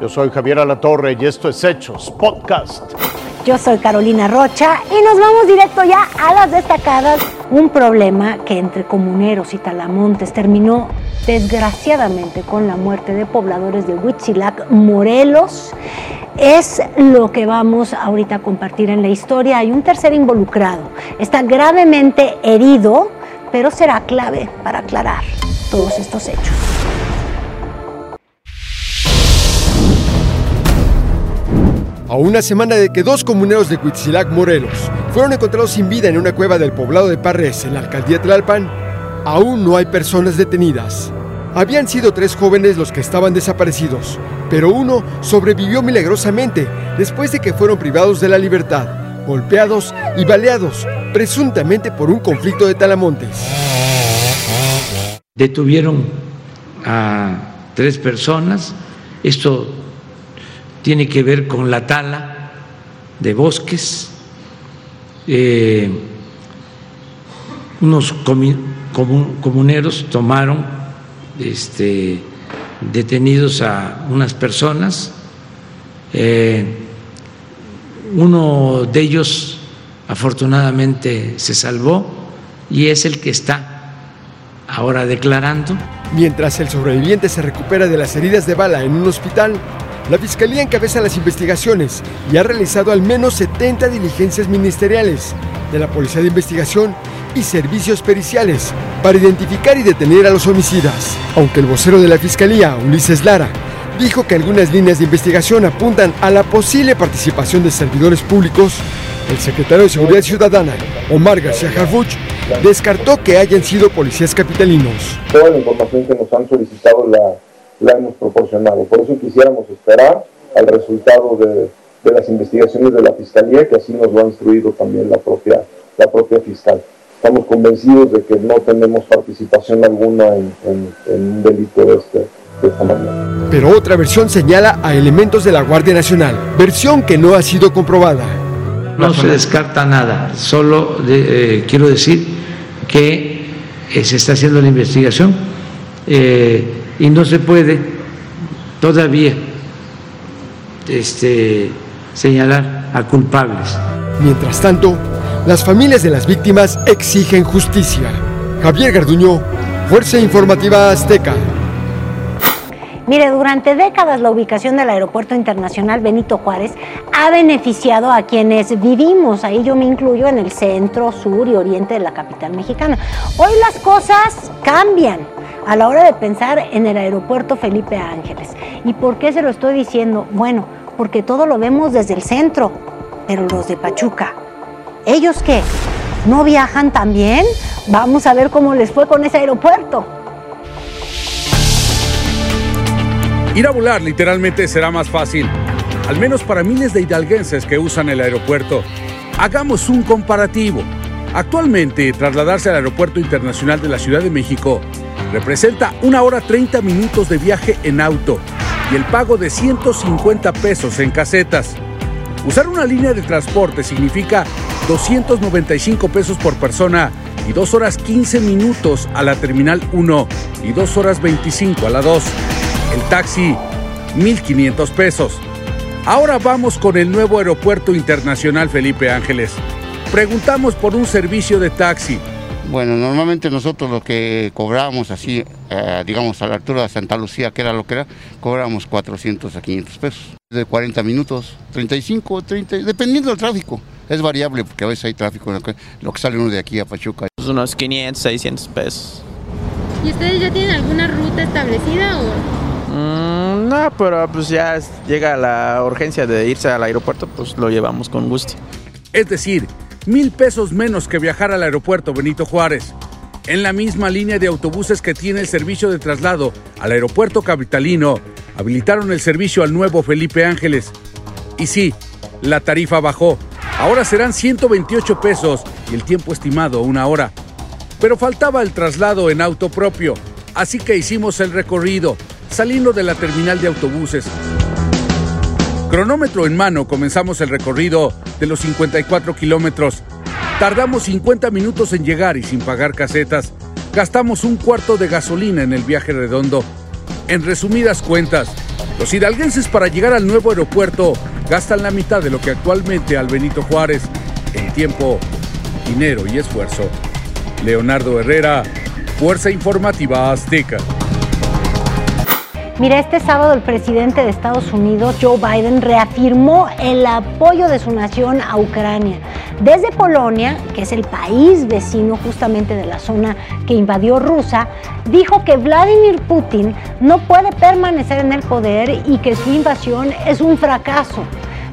Yo soy Javier Alatorre y esto es Hechos Podcast. Yo soy Carolina Rocha y nos vamos directo ya a las destacadas. Un problema que entre comuneros y talamontes terminó desgraciadamente con la muerte de pobladores de Huitzilac, Morelos. Es lo que vamos ahorita a compartir en la historia. Hay un tercer involucrado. Está gravemente herido, pero será clave para aclarar todos estos hechos. A una semana de que dos comuneros de Huitzilac, Morelos, fueron encontrados sin vida en una cueva del poblado de Parres, en la alcaldía Tlalpan, aún no hay personas detenidas. Habían sido tres jóvenes los que estaban desaparecidos, pero uno sobrevivió milagrosamente después de que fueron privados de la libertad, golpeados y baleados, presuntamente por un conflicto de talamontes. Detuvieron a tres personas. Esto tiene que ver con la tala de bosques. Eh, unos comuneros tomaron este, detenidos a unas personas. Eh, uno de ellos afortunadamente se salvó y es el que está ahora declarando. Mientras el sobreviviente se recupera de las heridas de bala en un hospital, la Fiscalía encabeza las investigaciones y ha realizado al menos 70 diligencias ministeriales de la Policía de Investigación y servicios periciales para identificar y detener a los homicidas. Aunque el vocero de la Fiscalía, Ulises Lara, dijo que algunas líneas de investigación apuntan a la posible participación de servidores públicos, el secretario de Seguridad Ciudadana, Omar García Harfuch, descartó que hayan sido policías capitalinos. Toda la información que nos han solicitado la la hemos proporcionado. Por eso quisiéramos esperar al resultado de, las investigaciones de la Fiscalía, que así nos lo ha instruido también la propia, la propia fiscal. Estamos convencidos de que no tenemos participación alguna en, un delito de este, de esta manera. Pero otra versión señala a elementos de la Guardia Nacional, versión que no ha sido comprobada. No se descarta nada, solo eh, quiero decir que eh, se está haciendo la investigación. Eh, y no se puede todavía este, señalar a culpables. Mientras tanto, las familias de las víctimas exigen justicia. Javier Garduño, Fuerza Informativa Azteca. Mire, durante décadas la ubicación del Aeropuerto Internacional Benito Juárez ha beneficiado a quienes vivimos, ahí yo me incluyo, en el centro, sur y oriente de la capital mexicana. Hoy las cosas cambian a la hora de pensar en el aeropuerto Felipe Ángeles. ¿Y por qué se lo estoy diciendo? Bueno, porque todo lo vemos desde el centro, pero los de Pachuca, ¿ellos qué? ¿No viajan también? Vamos a ver cómo les fue con ese aeropuerto. Ir a volar literalmente será más fácil, al menos para miles de hidalguenses que usan el aeropuerto. Hagamos un comparativo. Actualmente, trasladarse al Aeropuerto Internacional de la Ciudad de México representa una hora 30 minutos de viaje en auto y el pago de 150 pesos en casetas. Usar una línea de transporte significa 295 pesos por persona y 2 horas 15 minutos a la terminal 1 y 2 horas 25 a la 2. El taxi, 1.500 pesos. Ahora vamos con el nuevo Aeropuerto Internacional Felipe Ángeles. Preguntamos por un servicio de taxi bueno, normalmente nosotros lo que cobrábamos así, eh, digamos a la altura de Santa Lucía, que era lo que era, cobrábamos 400 a 500 pesos. De 40 minutos, 35, 30, dependiendo del tráfico. Es variable porque a veces hay tráfico, lo que, lo que sale uno de aquí a Pachuca. Pues unos 500, 600 pesos. ¿Y ustedes ya tienen alguna ruta establecida o...? Mm, no, pero pues ya llega la urgencia de irse al aeropuerto, pues lo llevamos con gusto. Es decir, mil pesos menos que viajar al aeropuerto Benito Juárez. En la misma línea de autobuses que tiene el servicio de traslado al aeropuerto capitalino, habilitaron el servicio al nuevo Felipe Ángeles. Y sí, la tarifa bajó. Ahora serán 128 pesos y el tiempo estimado una hora. Pero faltaba el traslado en auto propio, así que hicimos el recorrido, saliendo de la terminal de autobuses. Cronómetro en mano, comenzamos el recorrido de los 54 kilómetros. Tardamos 50 minutos en llegar y sin pagar casetas. Gastamos un cuarto de gasolina en el viaje redondo. En resumidas cuentas, Los hidalguenses para llegar al nuevo aeropuerto gastan la mitad de lo que actualmente al Benito Juárez en tiempo, dinero y esfuerzo. Leonardo Herrera, Fuerza Informativa Azteca. Mira, este sábado el presidente de Estados Unidos, Joe Biden, reafirmó el apoyo de su nación a Ucrania. Desde Polonia, que es el país vecino justamente de la zona que invadió Rusia, dijo que Vladimir Putin no puede permanecer en el poder y que su invasión es un fracaso.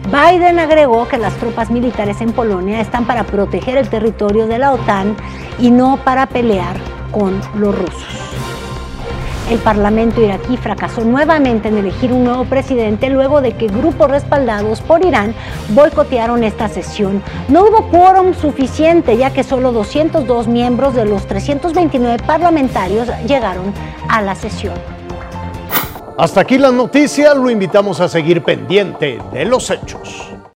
Biden agregó que las tropas militares en Polonia están para proteger el territorio de la OTAN y no para pelear con los rusos. El Parlamento iraquí fracasó nuevamente en elegir un nuevo presidente luego de que grupos respaldados por Irán boicotearon esta sesión. No hubo quórum suficiente ya que solo 202 miembros de los 329 parlamentarios llegaron a la sesión. Hasta aquí la noticia, lo invitamos a seguir pendiente de los hechos.